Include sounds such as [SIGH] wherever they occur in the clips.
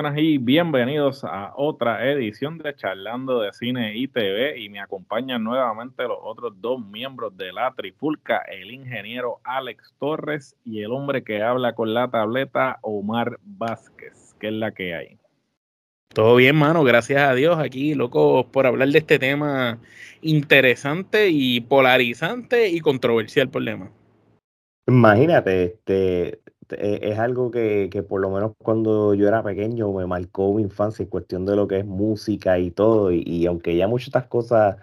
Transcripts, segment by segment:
Buenas y bienvenidos a otra edición de Charlando de Cine y TV y me acompañan nuevamente los otros dos miembros de la Trifulca, el ingeniero Alex Torres y el hombre que habla con la tableta Omar Vázquez, que es la que hay. Todo bien, mano, gracias a Dios aquí, loco, por hablar de este tema interesante y polarizante y controversial por demás. Imagínate, este, es algo que, que, por lo menos cuando yo era pequeño me marcó mi infancia en cuestión de lo que es música y todo, y, aunque ya muchas estas cosas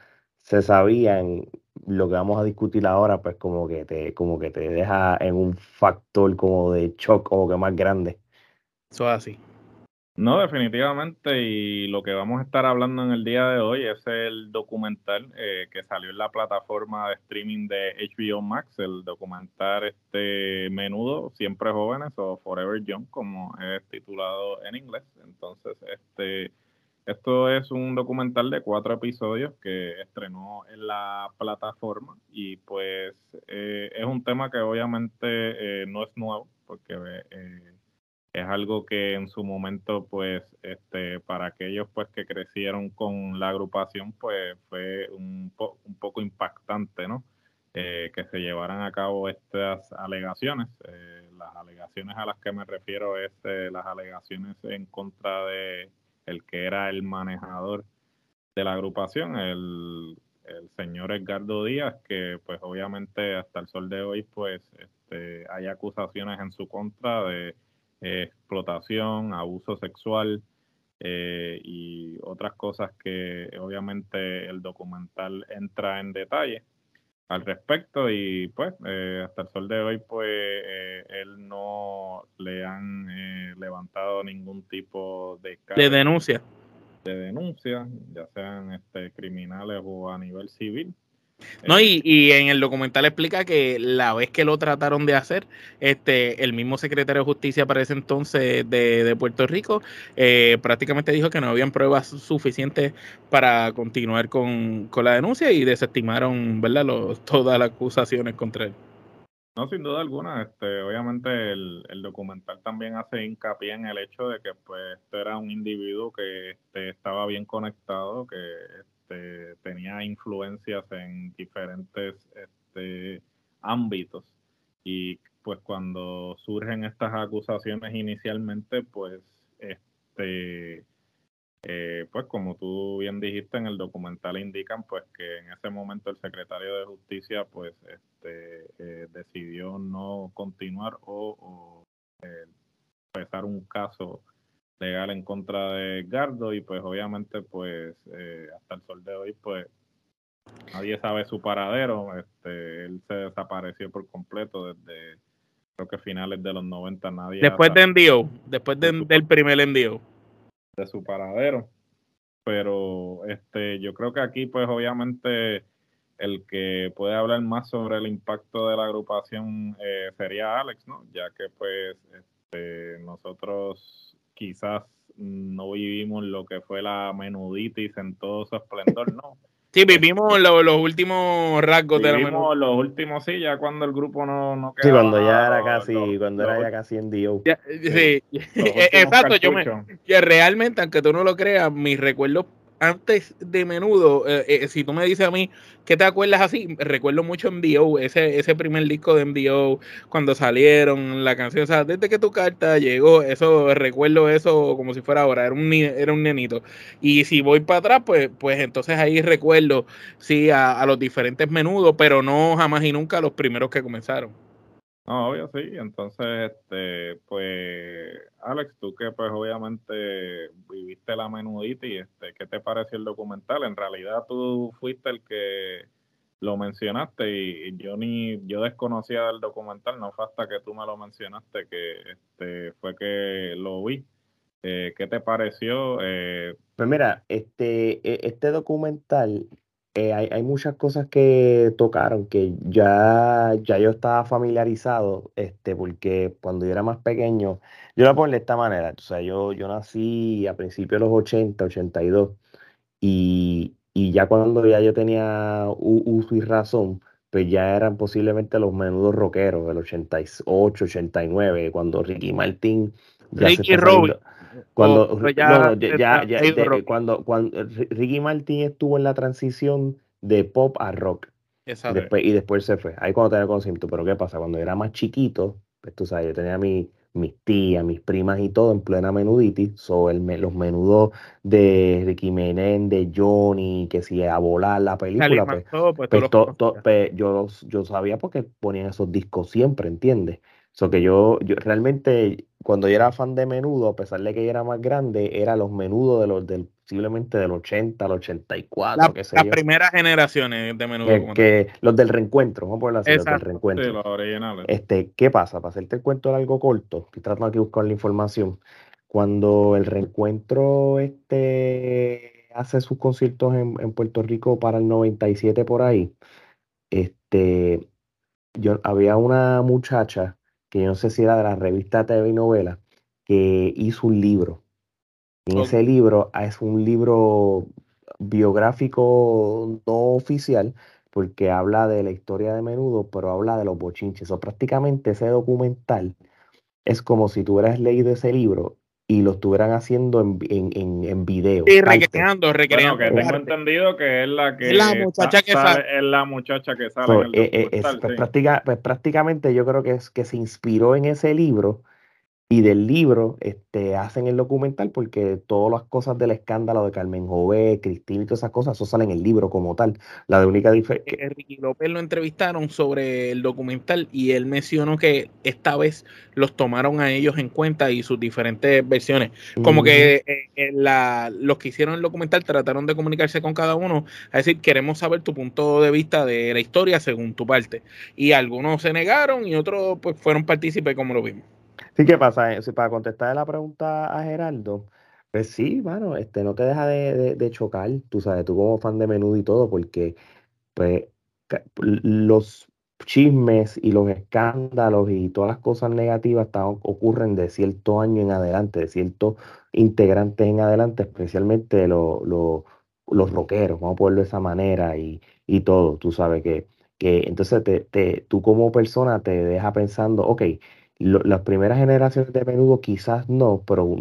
se sabían, lo que vamos a discutir ahora, pues como que te, como que te deja en un factor como de shock o que más grande. Eso es así. No, definitivamente, y lo que vamos a estar hablando en el día de hoy es el documental eh, que salió en la plataforma de streaming de HBO Max, el documental este Menudo, Siempre Jóvenes o Forever Young, como es titulado en inglés. Entonces, este, esto es un documental de cuatro episodios que estrenó en la plataforma y pues eh, es un tema que obviamente eh, no es nuevo, porque es algo que en su momento, pues, este, para aquellos pues que crecieron con la agrupación, pues fue un, un poco impactante, ¿no? Eh, que se llevaran a cabo estas alegaciones. Eh, las alegaciones a las que me refiero es eh, las alegaciones en contra de el que era el manejador de la agrupación, el, el señor Edgardo Díaz, que pues obviamente hasta el sol de hoy pues este, hay acusaciones en su contra de explotación, abuso sexual eh, y otras cosas que obviamente el documental entra en detalle al respecto. Y pues eh, hasta el sol de hoy pues eh, él no le han levantado ningún tipo de, de denuncia. De denuncia ya sean este criminales o a nivel civil no, y, y, en el documental explica que la vez que lo trataron de hacer, este, el mismo secretario de justicia para ese entonces de, Puerto Rico eh, prácticamente dijo que no habían pruebas suficientes para continuar con, la denuncia y desestimaron ¿verdad? todas las acusaciones contra él. No, sin duda alguna, este, obviamente el, el, documental también hace hincapié en el hecho de que pues este era un individuo que este, estaba bien conectado, que este, tenía influencias en diferentes este, ámbitos. Y pues cuando surgen estas acusaciones inicialmente pues este eh, pues como tú bien dijiste en el documental indican pues que en ese momento el secretario de justicia pues este eh, decidió no continuar o, eh, empezar un caso legal en contra de Gardo y pues obviamente pues eh, hasta el sol de hoy pues nadie sabe su paradero, este, él se desapareció por completo desde creo que finales de los 90 nadie después de envío, después del primer envío. De su paradero. Pero este yo creo que aquí pues obviamente el que puede hablar más sobre el impacto de la agrupación eh, sería Alex, ¿no? Ya que pues este, nosotros quizás no vivimos lo que fue la menuditis en todo su esplendor, ¿no? [LAUGHS] Sí, vivimos los últimos rasgos de la los últimos, sí, ya cuando el grupo no, no Sí, cuando ya era casi, cuando era ya casi en Dio. sí, [LAUGHS] exacto, yo me, que realmente, aunque tú no lo creas, mis recuerdos antes de menudo, eh, eh, si tú me dices a mí, ¿qué te acuerdas así? Recuerdo mucho MDO, ese, ese primer disco de MDO, cuando salieron, la canción, o sea, desde que tu carta llegó, eso, recuerdo eso como si fuera ahora, era un, era un nenito. Y si voy para atrás, pues, pues entonces ahí recuerdo, sí, a, a los diferentes menudos, pero no jamás y nunca a los primeros que comenzaron. No, obvio, sí. Entonces, este, pues, Alex, tú que pues obviamente viviste la menudita y este, ¿qué te pareció el documental? En realidad tú fuiste el que lo mencionaste y yo ni yo desconocía del documental, no fue hasta que tú me lo mencionaste que este, fue que lo vi. Eh, ¿Qué te pareció? Eh, pues mira, este, e, este documental eh, hay, muchas cosas que tocaron que ya, ya yo estaba familiarizado, este, porque cuando yo era más pequeño, yo la pongo de esta manera, o sea, yo, yo nací a principios de los 80, 82, y, y ya cuando ya yo tenía uso y razón, pues ya eran posiblemente los menudos rockeros del 88, 89, cuando Ricky Martin Ricky cuando, cuando, cuando Ricky Martin estuvo en la transición de pop a rock. Después, y después se fue. Ahí cuando tenía conocimiento. Pero ¿qué pasa? Cuando era más chiquito, pues tú sabes, yo tenía mi, mis tías, mis primas y todo en plena menuditis. So, el, los menudos de Ricky Menéndez, de Johnny, que si a volar la película, pues, pues, pues, pues, yo, yo sabía porque ponían esos discos siempre, ¿entiendes? So que yo, yo realmente, cuando yo era fan de menudo, a pesar de que yo era más grande, era los menudos de los del posiblemente del 80 al 84, la, Las primeras generaciones de menudo. Que, los del reencuentro, vamos a ponerlo así, los del reencuentro. Sí, los originales. Este, ¿qué pasa? Para hacerte el cuento de algo corto, estoy tratando aquí de buscar la información. Cuando el reencuentro este, hace sus conciertos en, en Puerto Rico para el 97 por ahí, este, yo, había una muchacha que yo no sé si era de la revista TV y Novela, que hizo un libro. Y ese libro ah, es un libro biográfico no oficial, porque habla de la historia de menudo, pero habla de los bochinches. O prácticamente ese documental es como si tú hubieras leído ese libro y lo estuvieran haciendo en, en, en, video. Y recreando, recreando. que tengo entendido que es la que la muchacha que sale, es la muchacha que sale en el eh, eh, es, pues, pues, prácticamente yo creo que es que se inspiró en ese libro y del libro este, hacen el documental porque todas las cosas del escándalo de Carmen Jové, Cristina y todas esas cosas, eso sale en el libro como tal. La de única diferencia. Eh, Ricky López lo entrevistaron sobre el documental y él mencionó que esta vez los tomaron a ellos en cuenta y sus diferentes versiones. Como que eh, la, los que hicieron el documental trataron de comunicarse con cada uno, a decir, queremos saber tu punto de vista de la historia según tu parte. Y algunos se negaron y otros pues fueron partícipes como lo vimos. Sí, ¿qué pasa? Eh, para contestar la pregunta a Geraldo, pues sí, bueno, este, no te deja de, chocar, tú sabes, tú como fan de menudo y todo, porque pues los chismes y los escándalos y todas las cosas negativas ocurren de cierto año en adelante, de ciertos integrantes en adelante, especialmente los rockeros, vamos a ponerlo de esa manera y, y todo, tú sabes que, que entonces te, te, tú como persona te deja pensando, ok, las primeras generaciones de menudo quizás no, pero,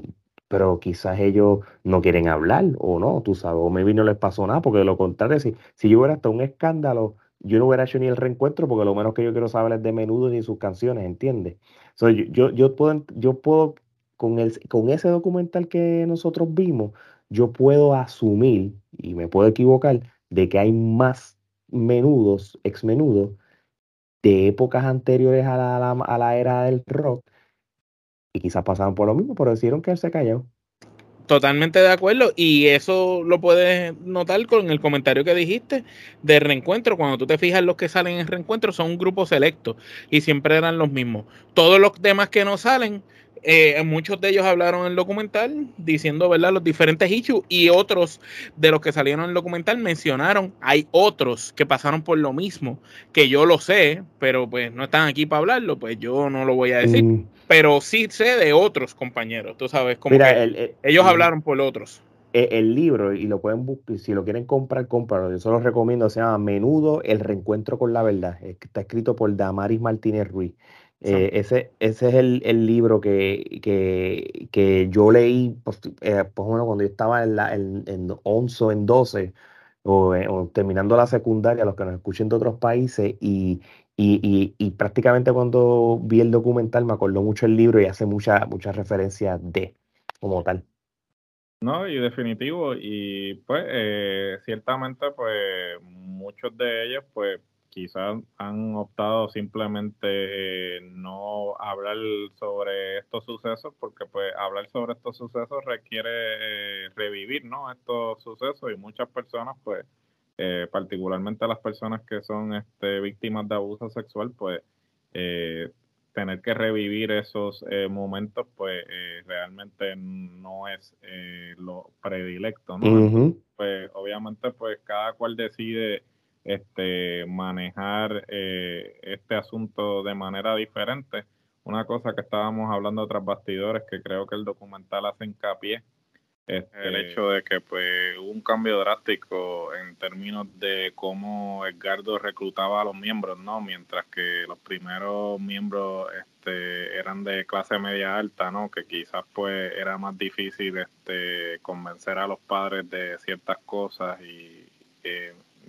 pero quizás ellos no quieren hablar o no, tú sabes, o maybe no les pasó nada, porque de lo contrario, si, si yo hubiera hasta un escándalo, yo no hubiera hecho ni el reencuentro, porque lo menos que yo quiero saber es de menudo ni sus canciones, ¿entiendes? So, yo, yo, yo, puedo, yo puedo con, el, con ese documental que nosotros vimos, yo puedo asumir, y me puedo equivocar, de que hay más menudos, ex menudos, de épocas anteriores a la, a la, era del rock y quizás pasaban por lo mismo, pero decidieron quedarse callados. Totalmente de acuerdo. Y eso lo puedes notar con el comentario que dijiste de reencuentro. Cuando tú te fijas, los que salen en reencuentro son un grupo selecto y siempre eran los mismos. Todos los demás que no salen eh, muchos de ellos hablaron en el documental diciendo verdad los diferentes issues y otros de los que salieron en el documental mencionaron hay otros que pasaron por lo mismo que yo lo sé pero pues no están aquí para hablarlo pues yo no lo voy a decir. Mm. pero sí sé de otros compañeros tú sabes como que ellos hablaron por otros. el, libro y lo pueden buscar si lo quieren comprar cómpralo. Yo se los recomiendo se llama Menudo el reencuentro con la verdad. Está escrito por Damaris Martínez Ruiz eh, ese, ese es el, libro que, que, yo leí, pues, eh, pues, bueno, cuando yo estaba en, la, en, en 11 o en 12, eh, o, terminando la secundaria, los que nos escuchen de otros países, y, y, prácticamente cuando vi el documental me acordó mucho el libro y hace muchas mucha referencias de, como tal. No, y definitivo, y pues ciertamente pues muchos de ellos pues quizás han optado simplemente no hablar sobre estos sucesos porque pues hablar sobre estos sucesos requiere eh, revivir no estos sucesos y muchas personas pues eh, particularmente las personas que son este, víctimas de abuso sexual, pues eh, tener que revivir esos eh, momentos, pues realmente no es lo predilecto, ¿no? Pues obviamente, pues cada cual decide este, manejar este asunto de manera diferente. Una cosa que estábamos hablando tras bastidores, que creo que el documental hace hincapié, este, el hecho de que pues hubo un cambio drástico en términos de cómo Edgardo reclutaba a los miembros, ¿no? Mientras que los primeros miembros este, eran de clase media alta, ¿no? Que quizás pues era más difícil este, convencer a los padres de ciertas cosas y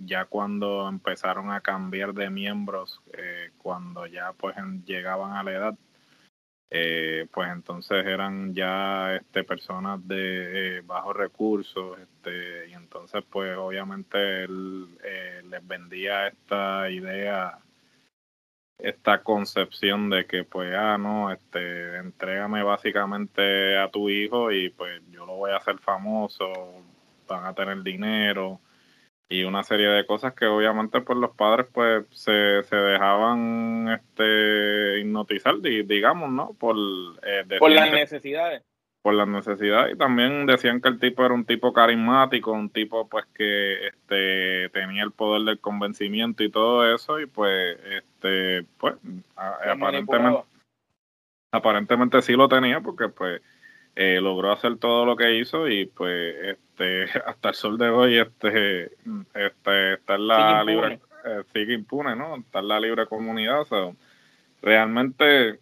ya cuando empezaron a cambiar de miembros, eh, cuando ya pues llegaban a la edad, eh, pues entonces eran ya este, personas de eh, bajos recursos, este, y entonces pues obviamente él eh, les vendía esta idea, esta concepción de que pues, ah, no, este, entrégame básicamente a tu hijo y pues yo lo voy a hacer famoso, van a tener dinero, y una serie de cosas que obviamente pues los padres pues se, se dejaban este hipnotizar digamos no por eh, por las necesidades. por las necesidades y también decían que el tipo era un tipo carismático un tipo pues que este tenía el poder del convencimiento y todo eso y pues este pues aparentemente aparentemente sí lo tenía porque pues eh, logró hacer todo lo que hizo y pues este [LAUGHS] hasta el sol de hoy este, este está en la libre eh, sigue impune no está en la libre comunidad realmente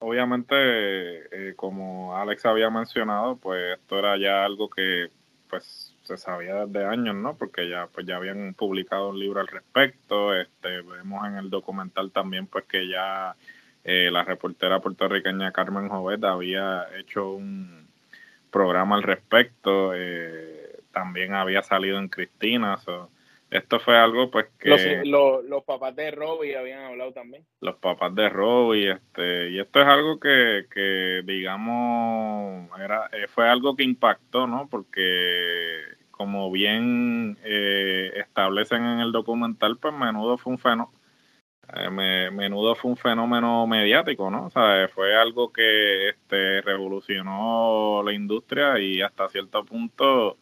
obviamente eh, como Alex había mencionado pues esto era ya algo que pues se sabía desde años no porque ya pues ya habían publicado un libro al respecto este vemos en el documental también pues que ya eh, la reportera puertorriqueña Carmen Jovet había hecho un programa al respecto, eh, también había salido en Cristina. esto fue algo pues que... Los, papás de Robbie habían hablado también. Los papás de Robbie, este, y esto es algo que, que digamos, era, eh, fue algo que impactó, ¿no? Porque como bien establecen en el documental, pues menudo fue un fenómeno eh, menudo fue un fenómeno mediático, ¿no? O sea, fue algo que este, revolucionó la industria y hasta cierto punto,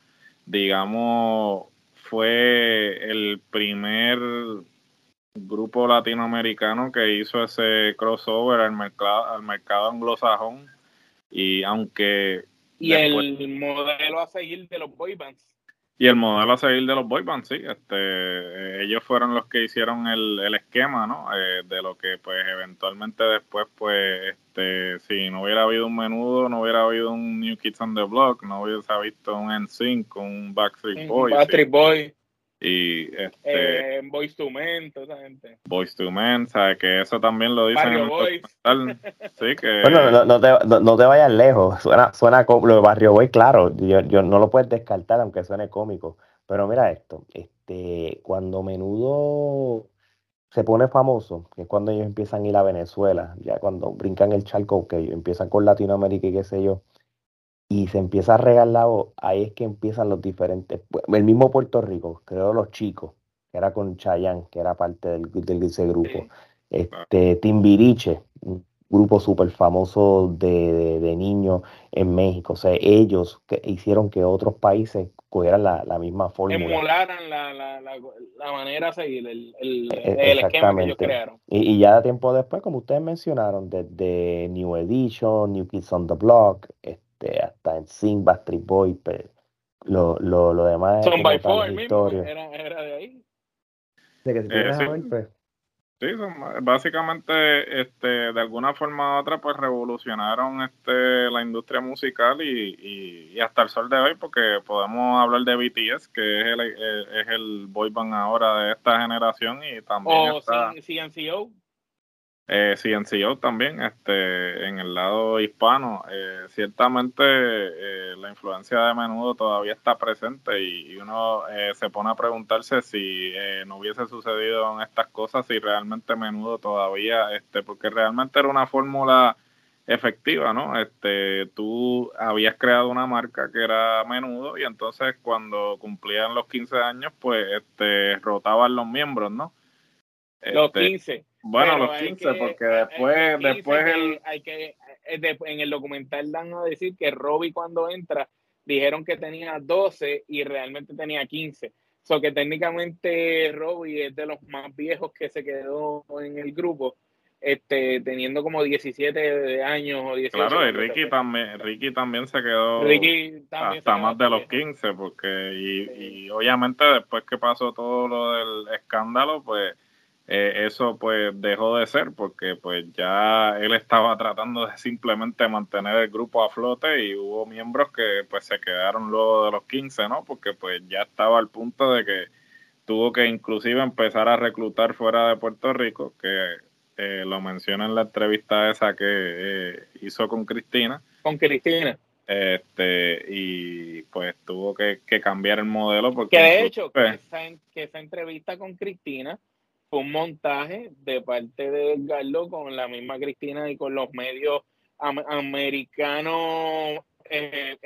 digamos, fue el primer grupo latinoamericano que hizo ese crossover al mercado, al mercado anglosajón y aunque... Y el modelo a seguir de los boy bands. Y el modelo a seguir de los boy bands, sí, este, ellos fueron los que hicieron el, el esquema, ¿no? Eh, de lo que, pues, eventualmente después, pues, este, si no hubiera habido un menudo, no hubiera habido un New Kids on the Block, no hubiese visto un NSYNC, un Backstreet Boy. Backstreet Boy. Y este. Eh, Boys to Men, toda esa gente. Boys to Men, ¿sabes? Que eso también lo dicen Barrio Boys. Sí, que. Bueno, no, no, te, no, te vayas lejos. Suena, suena lo de Barrio Boy, claro. Yo, yo no lo puedes descartar, aunque suene cómico. Pero mira esto. Este, cuando menudo se pone famoso, que es cuando ellos empiezan a ir a Venezuela, ya cuando brincan el charco, que empiezan con Latinoamérica y qué sé yo y se empieza a regar la voz, ahí es que empiezan los diferentes, el mismo Puerto Rico, creo los chicos, que era con Chayanne, que era parte del, de ese grupo, este, Timbiriche, un grupo súper famoso de, de, niños en México, o sea, ellos que hicieron que otros países cogieran la, la misma fórmula. Emularan la, la, la, manera de seguir, el, el, e, el esquema que ellos crearon. Y, y, ya tiempo después, como ustedes mencionaron, desde New Edition, New Kids on the Block, este, este, hasta en Sing, Backstreet Boy, pero lo, lo, lo demás Son by Four mismo, era, era, de ahí. De que se eh, sí. pues. Sí, básicamente, este, de alguna forma u otra, pues revolucionaron este, la industria musical y, y, y, hasta el sol de hoy, porque podemos hablar de BTS, que es el, eh, es el boy band ahora de esta generación y también o está... CNCO eh, CNCO también, este, en el lado hispano, eh, ciertamente eh, la influencia de menudo todavía está presente y, uno eh, se pone a preguntarse si no hubiese sucedido en estas cosas, si realmente menudo todavía, este, porque realmente era una fórmula efectiva, ¿no? Este, tú habías creado una marca que era menudo y entonces cuando cumplían los 15 años, pues este, rotaban los miembros, ¿no? Los 15. Este, bueno, los 15, porque después, después el... Hay que, eh, en el documental dan a decir que Robbie cuando entra dijeron que tenía 12 y realmente tenía 15. So que técnicamente Robbie es de los más viejos que se quedó en el grupo este, teniendo como 17 años o 18 Claro, y Ricky también, Ricky también se quedó hasta más de los 15, porque y, y, obviamente después que pasó todo lo del escándalo, pues eh, eso pues dejó de ser, porque pues ya él estaba [LAUGHS] tratando de simplemente mantener el grupo a flote y hubo miembros que pues se quedaron luego de los 15, ¿no? Porque pues ya estaba al punto de que tuvo que inclusive empezar a reclutar fuera de Puerto Rico, que eh, lo menciona en la entrevista esa que eh, hizo con Cristina. Con Cristina. Este, y pues tuvo que, cambiar el modelo porque... Que de hecho, que, esa, entrevista con Cristina fue un montaje de parte de Edgardo con la misma Cristina y con los medios americanos eh,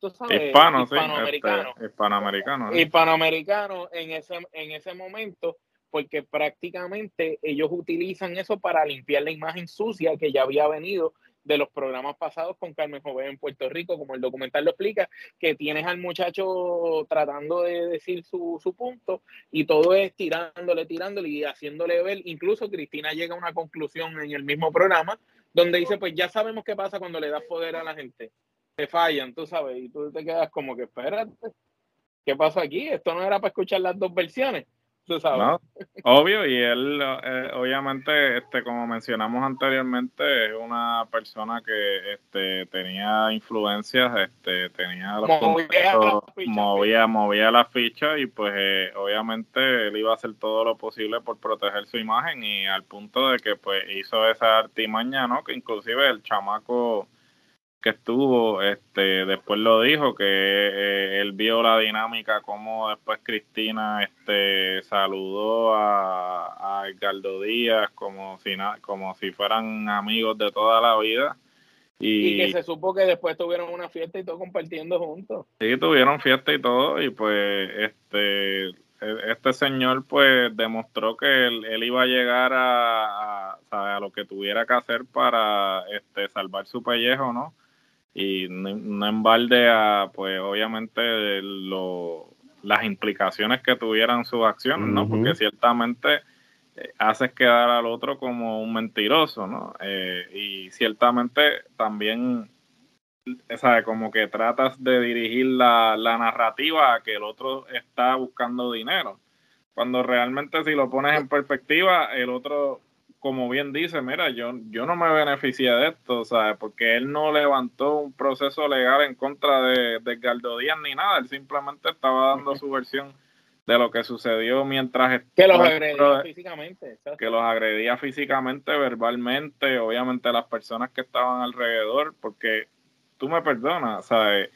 hispanoamericanos este, hispanoamericanos en ese en ese momento porque prácticamente ellos utilizan eso para limpiar la imagen sucia que ya había venido de los programas pasados con Carmen Joven en Puerto Rico, como el documental lo explica, que tienes al muchacho tratando de decir su, su punto y todo es tirándole, tirándole y haciéndole ver. Incluso Cristina llega a una conclusión en el mismo programa donde dice, pues ya sabemos qué pasa cuando le das poder a la gente. Te fallan, tú sabes, y tú te quedas como que, espérate, ¿qué pasa aquí? Esto no era para escuchar las dos versiones. Obvio, y él, eh, obviamente, este, como mencionamos anteriormente, es una persona que este, tenía influencias, este, tenía los movía, movía, la ficha y pues eh, obviamente él iba a hacer todo lo posible por proteger su imagen y al punto de que pues hizo esa artimaña, ¿no? Que inclusive el chamaco que estuvo, este, después lo dijo, que eh, él vio la dinámica, como después Cristina este, saludó a, a Edgardo Díaz como si, como si fueran amigos de toda la vida. Y, que se supo que después tuvieron una fiesta y todo compartiendo juntos. Sí, tuvieron fiesta y todo, y pues este e, este señor pues demostró que él, iba a llegar a, a, a, lo que tuviera que hacer para este salvar su pellejo, ¿no? Y no, en balde a, pues obviamente, lo, las implicaciones que tuvieran sus acciones, ¿no? Porque ciertamente eh, haces quedar al otro como un mentiroso, ¿no? Eh, y ciertamente también, ¿sabes? Como que tratas de dirigir la, la narrativa a que el otro está buscando dinero. Cuando realmente si lo pones en perspectiva, el otro como bien dice, mira, yo, yo no me beneficié de esto, ¿sabes? Porque él no levantó un proceso legal en contra de, de Edgardo Díaz ni nada, él simplemente estaba dando su versión de lo que sucedió mientras... Que los agredía físicamente. Que los agredía físicamente, verbalmente, obviamente las personas que estaban alrededor, porque tú me perdonas, ¿sabes?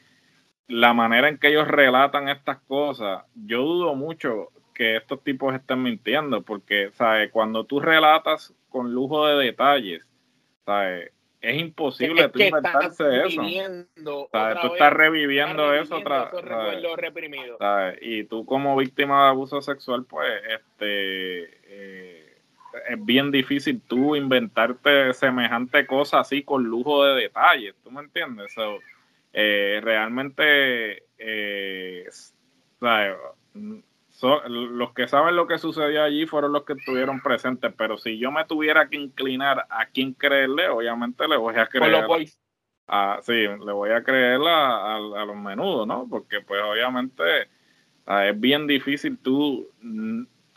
La manera en que ellos relatan estas cosas, yo dudo mucho que estos tipos estén mintiendo, porque, ¿sabes? Cuando tú relatas con lujo de detalles, ¿sabes? Es imposible es tú inventarse eso. ¿sabes? Tú estás reviviendo eso otra ¿sabes? Y tú como víctima de abuso sexual, pues, este, eh, es bien difícil tú inventarte semejante cosa así con lujo de detalles, ¿tú me entiendes? eh, realmente, eh, ¿sabes? Los que saben lo que sucedió allí fueron los que estuvieron presentes, pero si yo me tuviera que inclinar a quién creerle, obviamente le voy a creer. A, sí, le voy a creer a, los menudos, ¿no? Porque pues obviamente es bien difícil tú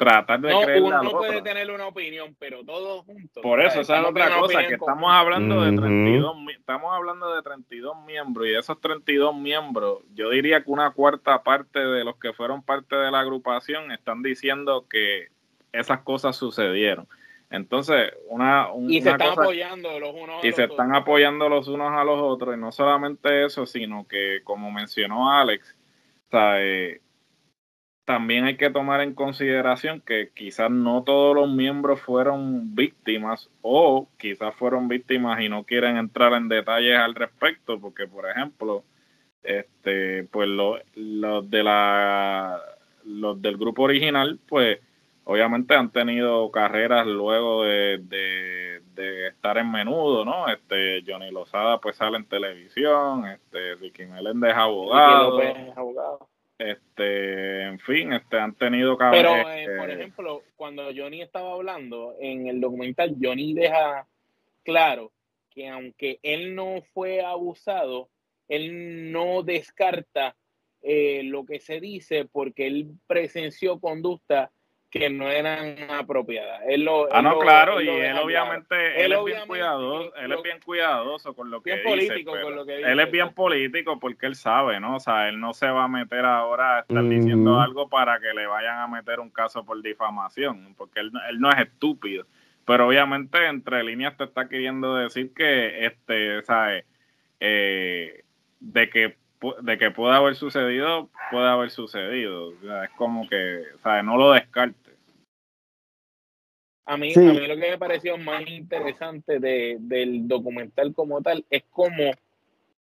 tratar de no, creerle uno no puede tener una opinión, pero todos juntos. Por eso, esa es otra cosa, que estamos hablando de 32, estamos hablando de 32 miembros y de esos 32 miembros, yo diría que una cuarta parte de los que fueron parte de la agrupación están diciendo que esas cosas sucedieron. Entonces, una, y se están apoyando los unos a y se están apoyando los unos a los otros y no solamente eso, sino que como mencionó Alex, o sea, también hay que tomar en consideración que quizás no todos los miembros fueron víctimas o quizás fueron víctimas y no quieren entrar en detalles al respecto, porque por ejemplo, este, pues los, de la los del grupo original, pues obviamente han tenido carreras luego de, de, estar en menudo, ¿no? Este Johnny Lozada pues sale en televisión, este Ricky Meléndez abogado este, en fin, este, han tenido Pero, eh, por ejemplo, cuando Johnny estaba hablando en el documental, Johnny deja claro que aunque él no fue abusado, él no descarta eh, lo que se dice porque él presenció conducta que no eran apropiadas. Él lo, ah, no, claro, y él obviamente, él, es bien cuidadoso, él es bien cuidadoso con lo que dice. Político con lo que dice. Él es bien político porque él sabe, ¿no? O sea, él no se va a meter ahora a estar diciendo algo para que le vayan a meter un caso por difamación, porque él, él no es estúpido. Pero obviamente entre líneas te está queriendo decir que, este, ¿sabes? Eh, de que de que pueda haber sucedido, puede haber sucedido. es como que, ¿sabes? No lo descartes. A mí, a mí lo que me pareció más interesante de, del documental como tal es cómo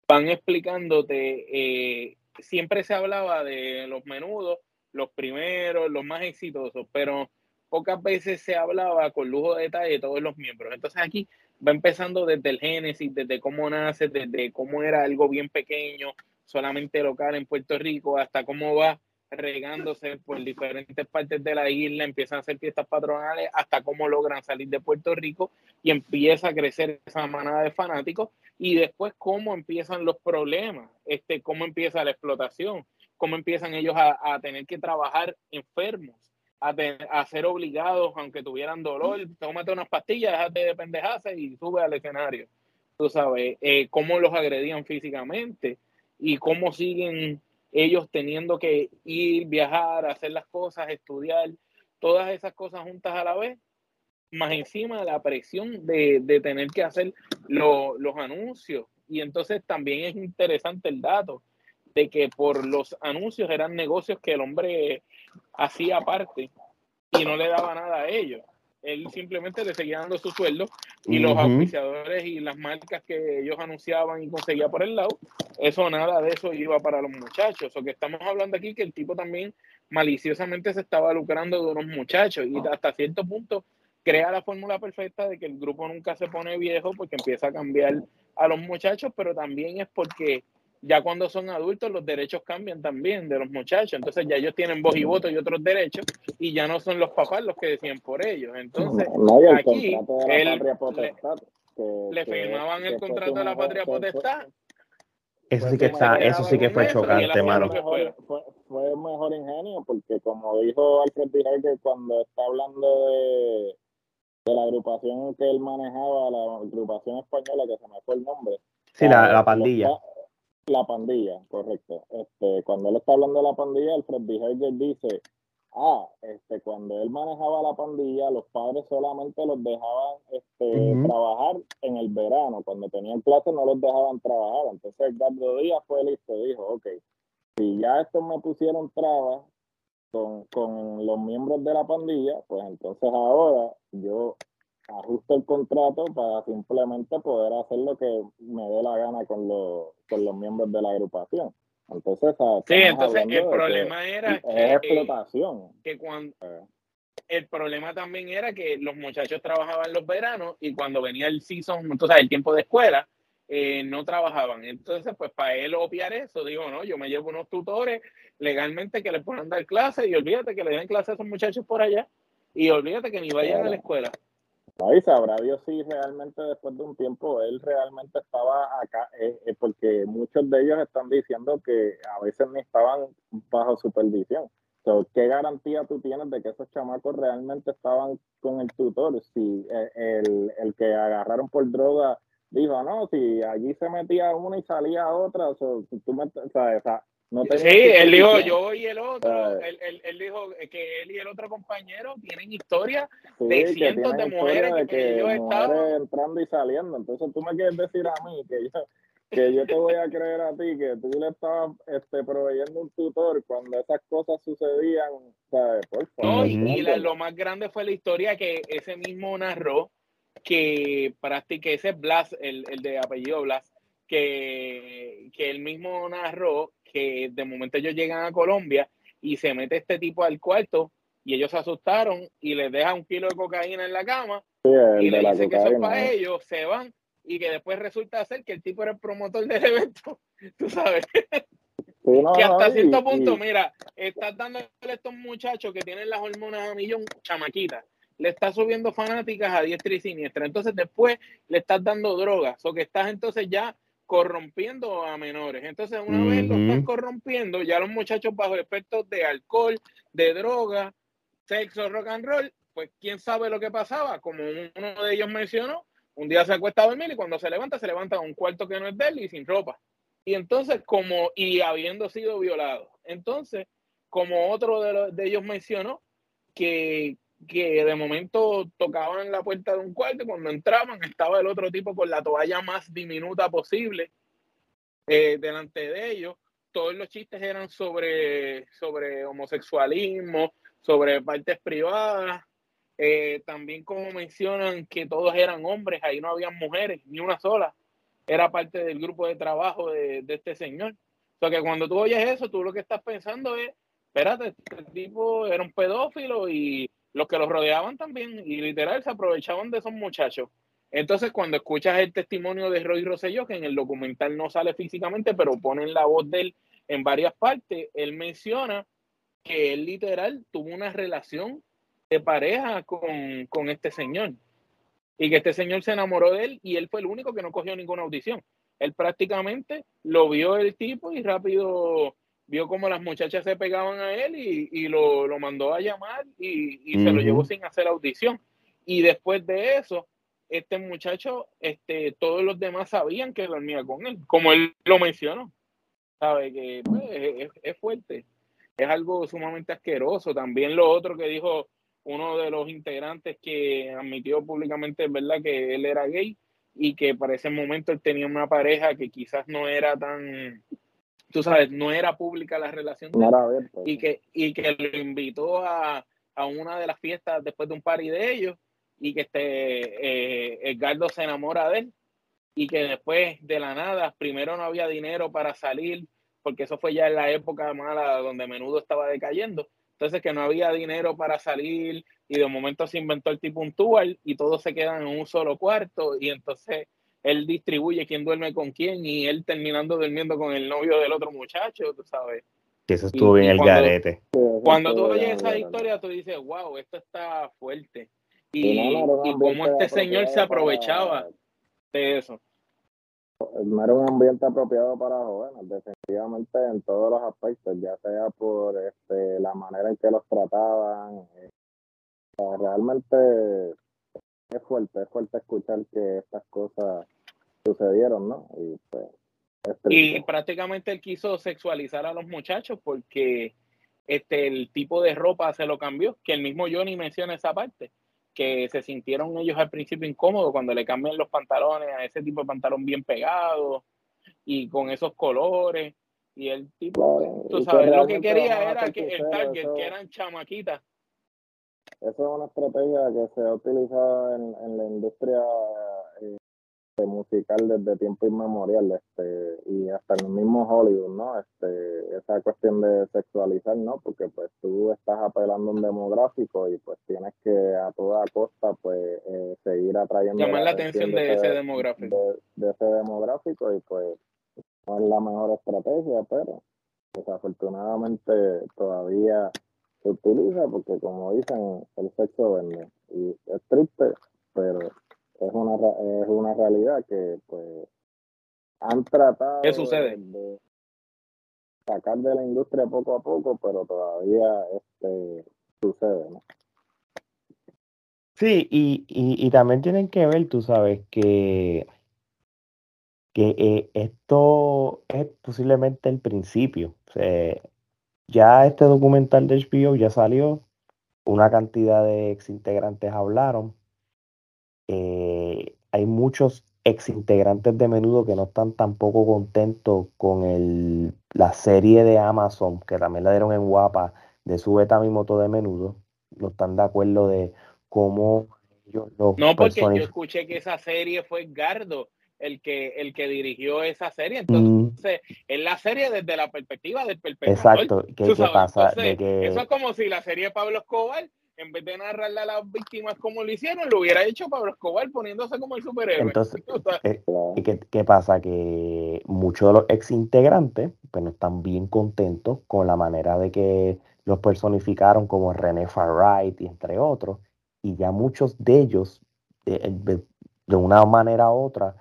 van explicándote, eh, siempre se hablaba de los menudos, los primeros, los más exitosos, pero pocas veces se hablaba con lujo de detalle de todos los miembros. Entonces aquí va empezando desde el génesis, desde cómo nace, desde cómo era algo bien pequeño, solamente local en Puerto Rico, hasta cómo va regándose por diferentes partes de la isla, empiezan a hacer fiestas patronales, hasta cómo logran salir de Puerto Rico y empieza a crecer esa manada de fanáticos y después cómo empiezan los problemas, este, cómo empieza la explotación, cómo empiezan ellos a, tener que trabajar enfermos, a, a, ser obligados, aunque tuvieran dolor, tómate unas pastillas, déjate de pendejarse y sube al escenario. Tú sabes, eh, cómo los agredían físicamente, y cómo siguen ellos teniendo que ir, viajar, hacer las cosas, estudiar, todas esas cosas juntas a la vez, más encima de la presión de, tener que hacer los anuncios. Y entonces también es interesante el dato de que por los anuncios eran negocios que el hombre hacía aparte y no le daba nada a ellos él simplemente le seguía dando su sueldo y los auspiciadores y las marcas que ellos anunciaban y conseguía por el lado, eso nada de eso iba para los muchachos. O que estamos hablando aquí que el tipo también maliciosamente se estaba lucrando de unos muchachos y hasta cierto punto crea la fórmula perfecta de que el grupo nunca se pone viejo porque empieza a cambiar a los muchachos, pero también es porque ya cuando son adultos los derechos cambian también de los muchachos, entonces ya ellos tienen voz y voto y otros derechos y ya no son los papás los que decían por ellos. Entonces, aquí le, firmaban el contrato de la patria potestad. Eso sí que está, eso sí que fue chocante, mano. Fue, fue, mejor ingenio porque como dijo Alfred que cuando está hablando de, de la agrupación que él manejaba, la agrupación española que se me fue el nombre. Sí, la, la pandilla. La pandilla, correcto. Este, cuando él está hablando de la pandilla, el Fred Behavior dice, ah, este, cuando él manejaba la pandilla, los padres solamente los dejaban este, trabajar en el verano. Cuando tenían clases no los dejaban trabajar. Entonces Edgardo Díaz fue listo, dijo, ok, si ya estos me pusieron trabas con, con los miembros de la pandilla, pues entonces ahora yo ajusto el contrato para simplemente poder hacer lo que me dé la gana con los, con los miembros de la agrupación. Entonces, sí, entonces el problema era es que, explotación. Que cuando eh. el problema también era que los muchachos trabajaban los veranos y cuando venía el season, entonces el tiempo de escuela, eh, no trabajaban. Entonces, pues para él obviar eso, digo, no, yo me llevo unos tutores legalmente que les puedan dar clases y olvídate que le den clases a esos muchachos por allá y olvídate que ni vayan a la escuela. No, y sabrá Dios si realmente después de un tiempo él realmente estaba acá, eh, eh, porque muchos de ellos están diciendo que a veces ni estaban bajo supervisión. ¿Qué garantía tú tienes de que esos chamacos realmente estaban con el tutor? Si eh, el, el que agarraron por droga dijo, no, si allí se metía uno y salía otra, o sea, tú me, o sea, sí, él dijo yo y el otro, él, él, dijo que él y el otro compañero tienen historia de cientos de mujeres que, ellos estaban entrando y saliendo. Entonces tú me quieres decir a mí que yo, que yo te voy a creer a ti que tú le estabas este, proveyendo un tutor cuando esas cosas sucedían, ¿sabes? Por favor. y lo más grande fue la historia que ese mismo narró, que que ese Blas, el, el de apellido Blas, que, que él mismo narró que de momento ellos llegan a Colombia y se mete este tipo al cuarto y ellos se asustaron y les deja un kilo de cocaína en la cama y le dice que eso es para ellos, se van y que después resulta ser que el tipo era el promotor del [LAUGHS] evento, tú sabes. que hasta cierto punto, mira, estás dándole a estos muchachos que tienen las hormonas a millón, chamaquitas, le estás subiendo fanáticas a diestra y siniestra, entonces después le estás dando drogas, o que estás entonces ya corrompiendo a menores. Entonces, una vez lo estás corrompiendo, ya los muchachos bajo efectos de alcohol, de droga, sexo, rock and roll, pues quién sabe lo que pasaba, como uno de ellos mencionó, un día se acuesta a dormir y cuando se levanta, se levanta en un cuarto que no es de él y sin ropa. Y entonces, como, y habiendo sido violado. Entonces, como otro de, de ellos mencionó, que, que de momento tocaban la puerta de un cuarto cuando entraban estaba el otro tipo con la toalla más diminuta posible eh, delante de ellos. Todos los chistes eran sobre, sobre homosexualismo, sobre partes privadas, eh, también como mencionan que todos eran hombres, ahí no había mujeres, ni una sola. Era parte del grupo de trabajo de, este señor. O sea que cuando tú oyes eso, tú lo que estás pensando es, espérate, este tipo era un pedófilo y los que los rodeaban también, y literal se aprovechaban de esos muchachos. Entonces, cuando escuchas el testimonio de Roy Rosselló, que en el documental no sale físicamente, pero ponen la voz de él en varias partes, él menciona que él literal tuvo una relación de pareja con, este señor. Y que este señor se enamoró de él y él fue el único que no cogió ninguna audición. Él prácticamente lo vio el tipo y rápido vio como las muchachas se pegaban a él y, lo, mandó a llamar y, se lo llevó sin hacer audición. Y después de eso, este muchacho, este, todos los demás sabían que dormía con él, como él lo mencionó. Sabe que pues, es, es, fuerte, es algo sumamente asqueroso. También lo otro que dijo uno de los integrantes que admitió públicamente, ¿verdad?, que él era gay y que para ese momento él tenía una pareja que quizás no era tan, tú sabes, no era pública la relación y que y que lo invitó a, una de las fiestas después de un party de ellos y que este eh, Edgardo se enamora de él y que después de la nada, primero no había dinero para salir, porque eso fue ya en la época mala donde menudo estaba decayendo, entonces que no había dinero para salir y de momento se inventó el tipo un tour y todos se quedan en un solo cuarto y entonces él distribuye quién duerme con quién y él terminando durmiendo con el novio del otro muchacho, tú sabes. Que eso estuvo bien el garete. Cuando tú oyes esa historia, tú dices, wow, esto está fuerte. Y, y cómo este señor se aprovechaba de eso no era un ambiente apropiado para jóvenes, definitivamente en todos los aspectos, ya sea por este, la manera en que los trataban. Eh, realmente es fuerte, es fuerte escuchar que estas cosas sucedieron, ¿no? Y, pues, y prácticamente él quiso sexualizar a los muchachos porque este el tipo de ropa se lo cambió, que el mismo Johnny menciona esa parte que se sintieron ellos al principio incómodos cuando le cambian los pantalones a ese tipo de pantalón bien pegado y con esos colores. Y el tipo, tú sabes, lo que quería era que el target, que eran chamaquitas. Eso es una estrategia que se ha utilizado en, en la industria eh, musical desde tiempo inmemorial, este, y hasta en el mismo Hollywood, ¿no? Este, esa cuestión de sexualizar, ¿no? Porque pues tú estás apelando a un demográfico y pues tienes que a toda costa pues eh, seguir atrayendo llamar la atención de, ese demográfico. De, ese demográfico y pues no es la mejor estrategia, pero desafortunadamente todavía se utiliza porque como dicen, el sexo vende. Y es triste, pero es una, es una realidad que pues han tratado De, sacar de la industria poco a poco, pero todavía este sucede, ¿no? Sí, y, y, también tienen que ver, tú sabes, que, que eh, esto es posiblemente el principio. Ya este documental de HBO ya salió, una cantidad de ex integrantes hablaron, eh, hay muchos ex integrantes de menudo que no están tampoco contentos con el, la serie de Amazon, que también la dieron en guapa, de su beta mi moto de menudo. No están de acuerdo de cómo ellos No, porque yo escuché que esa serie fue Gardo el que, el que dirigió esa serie. Entonces, es la serie desde la perspectiva del perpetrador. Exacto. ¿Qué, pasa? Eso es como si la serie Pablo Escobar en vez de narrarle a las víctimas como lo hicieron, lo hubiera hecho Pablo Escobar poniéndose como el superhéroe. Entonces, eh, ¿qué, ¿qué, pasa? Que muchos de los ex integrantes pues, no están bien contentos con la manera de que los personificaron como René Farright y entre otros, y ya muchos de ellos, de, de una manera u otra,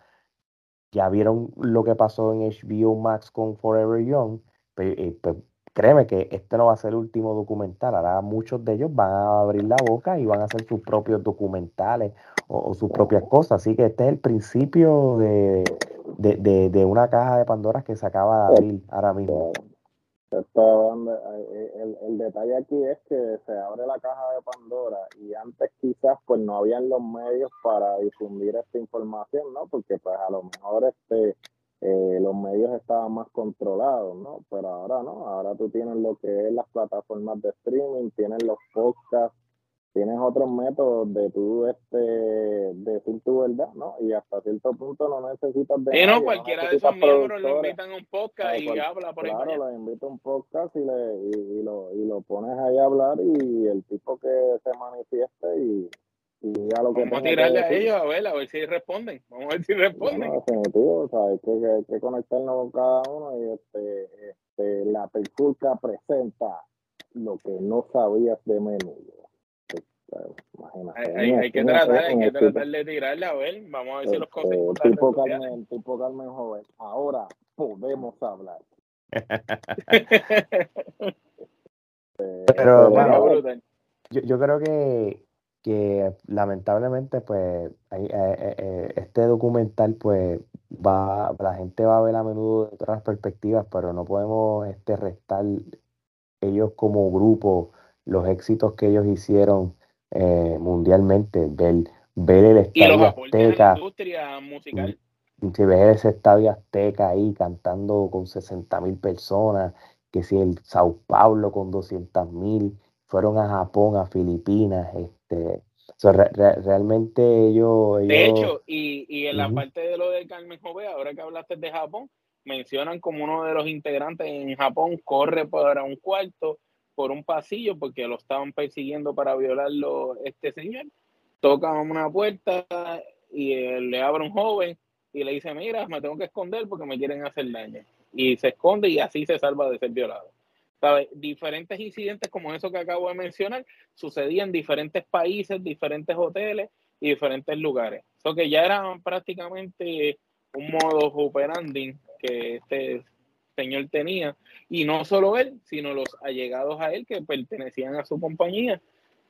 ya vieron lo que pasó en HBO Max con Forever Young, pues, eh, pues créeme que este no va a ser el último documental. Ahora muchos de ellos van a abrir la boca y van a hacer sus propios documentales o, sus propias cosas. Así que este es el principio de, de, una caja de Pandora que se acaba de abrir ahora mismo. El, el, detalle aquí es que se abre la caja de Pandora y antes quizás pues no habían los medios para difundir esta información, ¿no? Porque pues a lo mejor este eh, los medios estaban más controlados, ¿no? Pero ahora no, ahora tú tienes lo que es las plataformas de streaming, tienes los podcasts, tienes otros métodos de tú este, decir tu verdad, ¿no? Y hasta cierto punto no necesitas de... Y no, cualquiera de esos miembros lo invitan a un podcast y habla por claro, Claro, lo invita a un podcast y, le, y, lo, y lo pones ahí a hablar y el tipo que se manifieste y Vamos a tirarle a ellos a ver, a ver si responden. Vamos a ver si responden. definitivo, o sea, hay que, hay que conectarnos con cada uno y este, este, la Perculca presenta lo que no sabías de menudo. Imagínate. Hay, hay, que tratar, hay que tratar de tirarle a ver. Vamos a ver si los este, cosas. Tipo Carmen, tipo Carmen Joven. Ahora podemos hablar. [LAUGHS] pero, bueno, yo, yo creo que que lamentablemente pues eh, eh, eh, este documental pues va la gente va a ver a menudo de otras perspectivas pero no podemos este restar ellos como grupo los éxitos que ellos hicieron mundialmente ver ver el estadio azteca. musical. Si ves ese estadio azteca ahí cantando con 60 mil personas que si el Sao Paulo con 200 mil fueron a Japón, a Filipinas, este, realmente ellos, De hecho, y, y en la parte de lo de Carmen Jove, ahora que hablaste de Japón, mencionan como uno de los integrantes en Japón corre para un cuarto, por un pasillo, porque lo estaban persiguiendo para violarlo este señor. Toca una puerta y le abre un joven y le dice, mira, me tengo que esconder porque me quieren hacer daño. Y se esconde y así se salva de ser violado. Diferentes incidentes como eso que acabo de mencionar sucedían en diferentes países, diferentes hoteles y diferentes lugares. Eso que ya era prácticamente un modo operandi que este señor tenía. Y no solo él, sino los allegados a él que pertenecían a su compañía.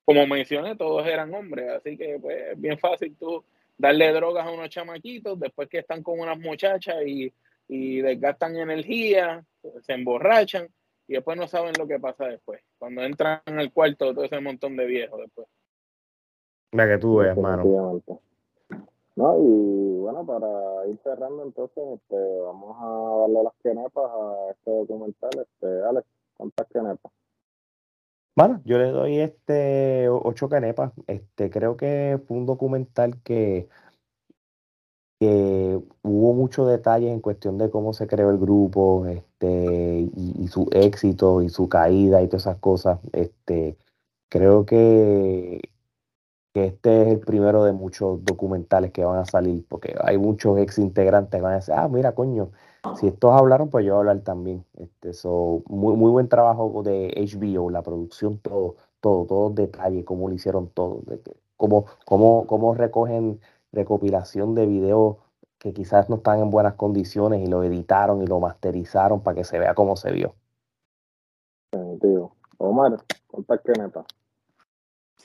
Como mencioné, todos eran hombres, así que pues es bien fácil tú darle drogas a unos chamaquitos después que están con unas muchachas y, y desgastan energía, se emborrachan y después no saben lo que pasa después. Cuando entran al cuarto, todo ese montón de viejos después. La que tú veas, mano. No, y bueno, para ir cerrando entonces, este, vamos a darle las quenepas a este documental. Este, Alex, ¿cuántas quenepas? Bueno, yo le doy este ocho canepas. Este, creo que fue un documental que que hubo muchos detalles en cuestión de cómo se creó el grupo, este, y, su éxito y su caída y todas esas cosas. Este, creo que, que este es el primero de muchos documentales que van a salir, porque hay muchos ex integrantes que van a decir, ah, mira, coño, si estos hablaron, pues yo voy a hablar también. Este, so, muy, muy buen trabajo de HBO, la producción, todo, todo, todos detalles, cómo lo hicieron todo, de cómo, cómo, cómo recogen recopilación de videos que quizás no están en buenas condiciones y lo editaron y lo masterizaron para que se vea cómo se vio. Omar, que neta.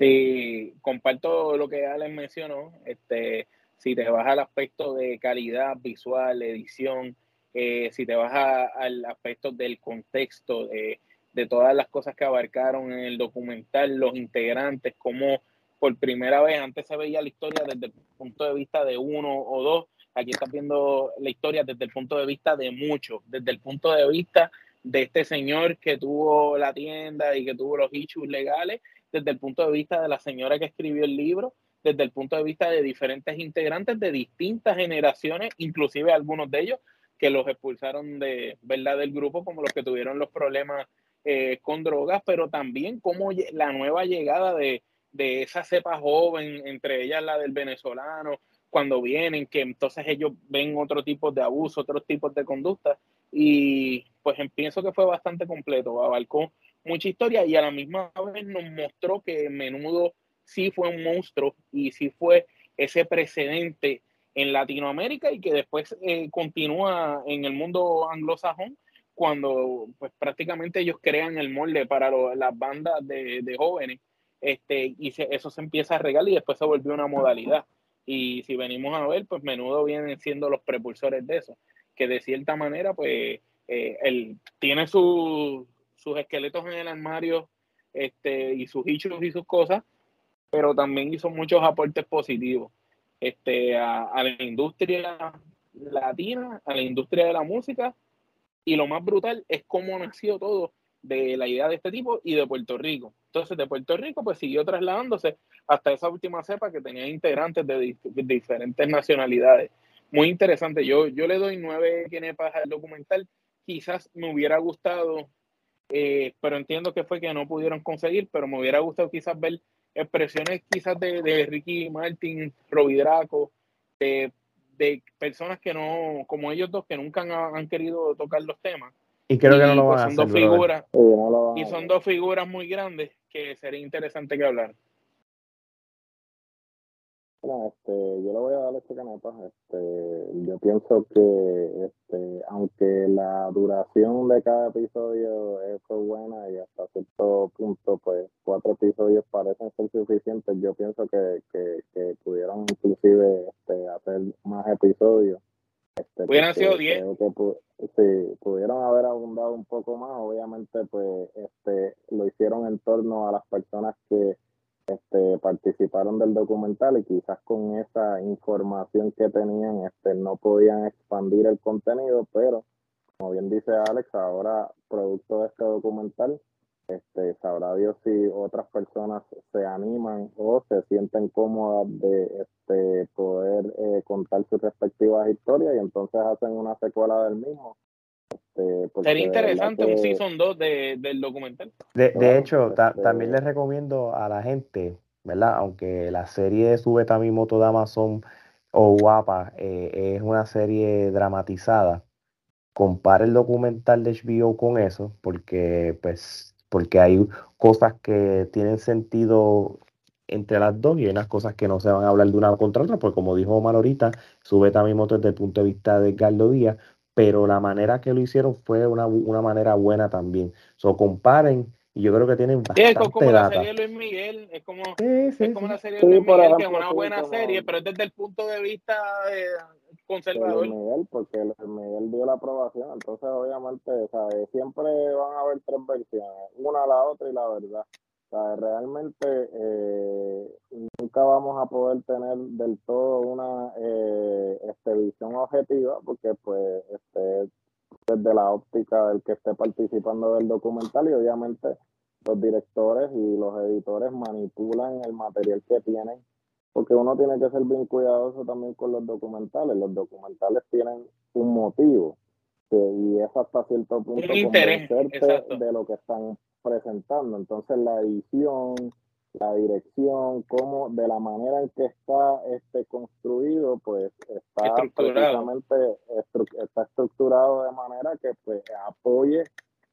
Sí, comparto lo que Alex mencionó. Este, si te vas al aspecto de calidad visual, edición, eh, si te vas al aspecto del contexto, de, de todas las cosas que abarcaron en el documental, los integrantes, cómo por primera vez, antes se veía la historia desde el punto de vista de uno o dos, aquí estás viendo la historia desde el punto de vista de muchos, desde el punto de vista de este señor que tuvo la tienda y que tuvo los issues legales, desde el punto de vista de la señora que escribió el libro, desde el punto de vista de diferentes integrantes de distintas generaciones, inclusive algunos de ellos que los expulsaron de verdad del grupo, como los que tuvieron los problemas eh, con drogas, pero también como la nueva llegada de, de esa cepa joven, entre ellas la del venezolano, cuando vienen, que entonces ellos ven otro tipo de abuso, otros tipos de conducta, y pues pienso que fue bastante completo, abarcó mucha historia y a la misma vez nos mostró que Menudo sí fue un monstruo y sí fue ese precedente en Latinoamérica y que después eh, continúa en el mundo anglosajón cuando pues prácticamente ellos crean el molde para las bandas de, jóvenes este, y eso se empieza a regalar y después se volvió una modalidad. Y si venimos a ver, pues menudo vienen siendo los propulsores de eso, que de cierta manera pues eh, él tiene sus esqueletos en el armario este, y sus hichos y sus cosas, pero también hizo muchos aportes positivos este, a, a, la industria latina, a la industria de la música, y lo más brutal es cómo nació todo de la idea de este tipo y de Puerto Rico. Entonces, de Puerto Rico, pues siguió trasladándose hasta esa última cepa que tenía integrantes de, diferentes nacionalidades. Muy interesante. Yo, yo le doy nueve quenepas al documental. Quizás me hubiera gustado, eh, pero entiendo que fue que no pudieron conseguir, pero me hubiera gustado quizás ver expresiones quizás de, Ricky Martin, Robbie Draco, de, personas que no, como ellos dos, que nunca han, querido tocar los temas. Y creo que no lo van pues, a hacer. y son dos figuras muy grandes que sería interesante que hablar. Bueno, este, yo le voy a dar este caneta. Este, yo pienso que, este, aunque la duración de cada episodio es buena y hasta cierto punto, pues cuatro episodios parecen ser suficientes, yo pienso que, que, que pudieron inclusive este, hacer más episodios. Este, Hubieran sido diez. sí, pudieron haber abundado un poco más. Obviamente, pues, este, lo hicieron en torno a las personas que este, participaron del documental y quizás con esa información que tenían este, no podían expandir el contenido, pero como bien dice Alex, ahora producto de este documental, este, sabrá Dios si otras personas se animan o se sienten cómodas de este, poder eh, contar sus respectivas historias y entonces hacen una secuela del mismo este, Sería interesante un season 2 del documental. De, hecho, este también les recomiendo a la gente, ¿verdad? Aunque la serie Sube Tamimoto de Amazon o Guapa eh, es una serie dramatizada, compare el documental de HBO con eso, porque pues porque hay cosas que tienen sentido entre las dos y hay unas cosas que no se van a hablar de una contra otra, porque como dijo Omar ahorita, sube Tamimoto desde el punto de vista de Edgardo Díaz, pero la manera que lo hicieron fue una, una manera buena también. So, comparen y yo creo que tienen bastante sí, es como la serie de Luis Miguel, es como, es como la serie de Luis Miguel, que es una buena serie, pero es desde el punto de vista eh, conservador. Luis Miguel, porque Luis Miguel dio la aprobación, entonces obviamente ¿sabes? siempre van a haber tres versiones, una, la otra y la verdad realmente eh, nunca vamos a poder tener del todo una eh, este, visión objetiva porque pues este desde la óptica del que esté participando del documental y obviamente los directores y los editores manipulan el material que tienen porque uno tiene que ser bien cuidadoso también con los documentales. Los documentales tienen un motivo y es hasta cierto punto de lo que están presentando. Entonces la edición, la dirección, cómo de la manera en que está este construido, pues está precisamente está estructurado de manera que pues, apoye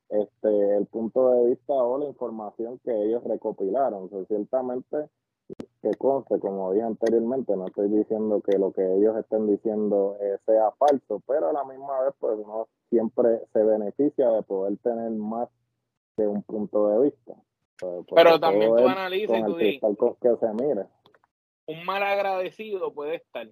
este el punto de vista o la información que ellos recopilaron. ciertamente que conste, como dije anteriormente, no estoy diciendo que lo que ellos estén diciendo eh, sea falso, pero a la misma vez pues uno siempre se beneficia de poder tener más de un punto de vista. Pero también tú analices tú que se mire. Un mal agradecido puede estar.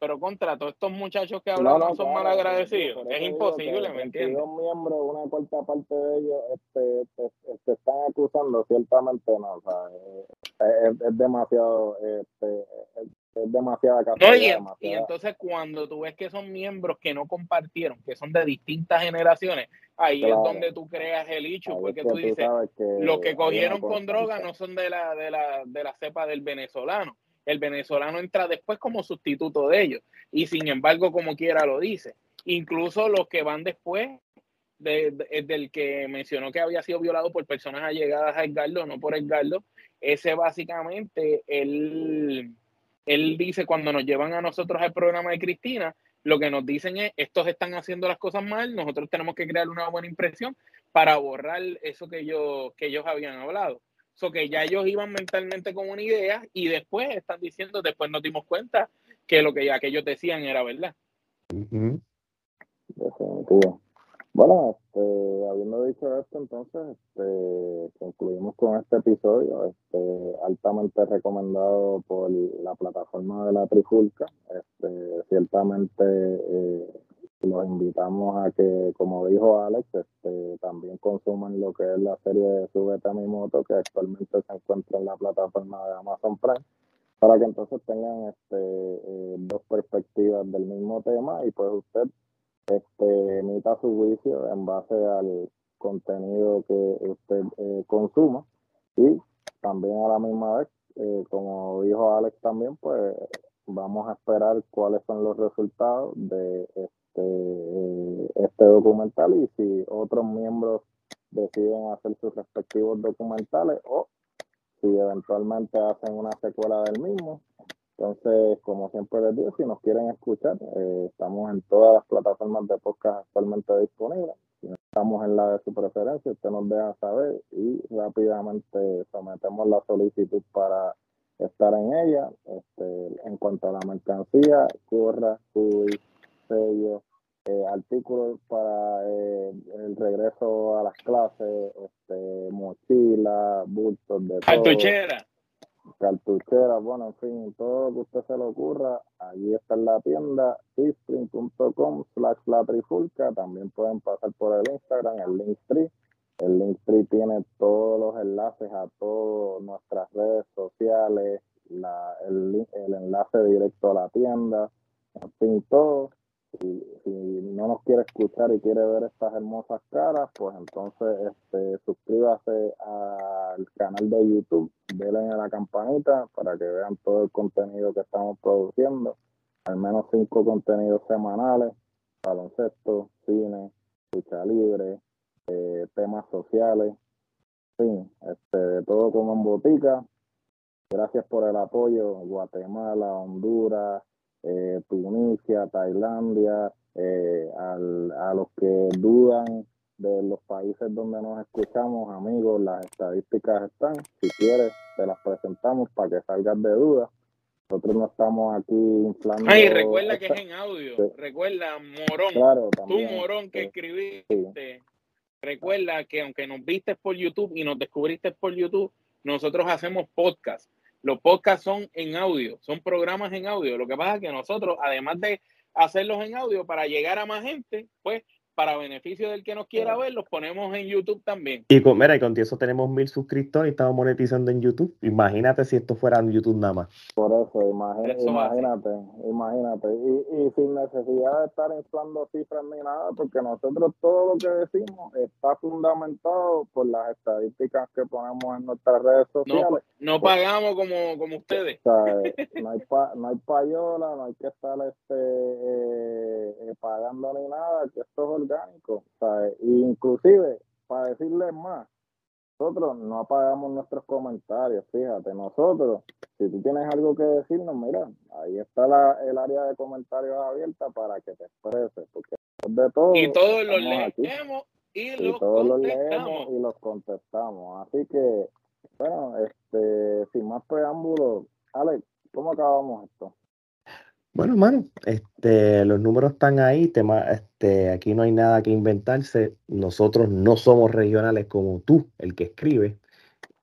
Pero contra todos estos muchachos que hablan no, son mal agradecidos. Es imposible, ¿me entiendes? Dos miembros, una cuarta parte de ellos, este, este, este, están acusando, ciertamente no. O sea, es, es demasiado, este, es demasiada casualidad. y, entonces cuando tú ves que son miembros que no compartieron, que son de distintas generaciones, ahí es donde tú creas el hecho, porque tú dices, los que cogieron con droga no son de la, de la, de la cepa del venezolano. El venezolano entra después como sustituto de ellos. Y sin embargo, como quiera lo dice. Incluso los que van después de, del que mencionó que había sido violado por personas allegadas a Edgardo, no por Edgardo, ese básicamente, él, él dice cuando nos llevan a nosotros al programa de Cristina, lo que nos dicen es, estos están haciendo las cosas mal, nosotros tenemos que crear una buena impresión para borrar eso que ellos, que ellos habían hablado. So que ya ellos iban mentalmente con una idea y después están diciendo, después nos dimos cuenta que lo que ya que ellos decían era verdad. Bueno, este, habiendo dicho esto, entonces este, concluimos con este episodio, este, altamente recomendado por la plataforma de la Trifulca. Este, ciertamente eh, los invitamos a que, como dijo Alex, este, también consuman lo que es la serie de Súbete a mi moto, que actualmente se encuentra en la plataforma de Amazon Prime, para que entonces tengan este, eh, dos perspectivas del mismo tema y pues usted este, emita su juicio en base al contenido que usted eh, consuma. Y también a la misma vez, eh, como dijo Alex también, pues vamos a esperar cuáles son los resultados de este, eh, este documental. Y si otros miembros deciden hacer sus respectivos documentales o si eventualmente hacen una secuela del mismo, entonces, como siempre les digo, si nos quieren escuchar, eh, estamos en todas las plataformas de podcast actualmente disponibles. Si estamos en la de su preferencia, usted nos deja saber y rápidamente sometemos la solicitud para estar en ella. Este, en cuanto a la mercancía, curra, cubi, sello, eh, artículos para eh, el regreso a las clases, este, mochila, bultos de todo cartucheras, bueno, en fin, todo lo que usted se le ocurra, allí está en la tienda, teespring.com slash la trifulca, también pueden pasar por el Instagram, el Linktree, el Linktree tiene todos los enlaces a todas nuestras redes sociales, la, el, el enlace directo a la tienda, en fin, todo si, si no nos quiere escuchar y quiere ver estas hermosas caras, pues entonces este, suscríbase al canal de YouTube, denle a la campanita para que vean todo el contenido que estamos produciendo, al menos cinco contenidos semanales, baloncesto, cine, lucha libre, eh, temas sociales, fin, este, de todo como en botica. Gracias por el apoyo, Guatemala, Honduras, eh, Tunisia, Tailandia, eh, a los que dudan de los países donde nos escuchamos, amigos, las estadísticas están. Si quieres, te las presentamos para que salgas de duda. Nosotros no estamos aquí inflando. Ay, recuerda que es en audio. Recuerda, Morón. Claro, Tú, Morón, que escribiste. Recuerda que aunque nos viste por YouTube y nos descubriste por YouTube, nosotros hacemos podcast. Los podcasts son en audio, son programas en audio. Lo que pasa es que nosotros, además de hacerlos en audio para llegar a más gente, pues para beneficio del que nos quiera ver, los ponemos en YouTube también. Y con, mira, y con eso tenemos mil suscriptores y estamos monetizando en YouTube. Imagínate si esto fuera en YouTube nada más. Por eso, imagínate, imagínate. Y, y, sin necesidad de estar inflando cifras ni nada, porque nosotros todo lo que decimos está fundamentado por las estadísticas que ponemos en nuestras redes sociales. No, pagamos como, como ustedes. no, hay no hay payola, no hay que estar este, eh, eh, pagando ni nada, que esto es orgánico. Inclusive, para decirles más, nosotros no apagamos nuestros comentarios, fíjate, nosotros, si tú tienes algo que decirnos, mira, ahí está el área de comentarios abierta para que te expreses, porque de todo... Y todos los leemos y, los todos los leemos y los contestamos. Así que, bueno, este, sin más preámbulos, Alex, ¿cómo acabamos esto? Bueno, hermano, este, los números están ahí, tema, este, aquí no hay nada que inventarse. Nosotros no somos regionales como tú, el que escribe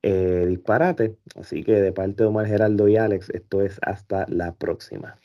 eh, disparate. Así que de parte de Omar Geraldo y Alex, esto es hasta la próxima.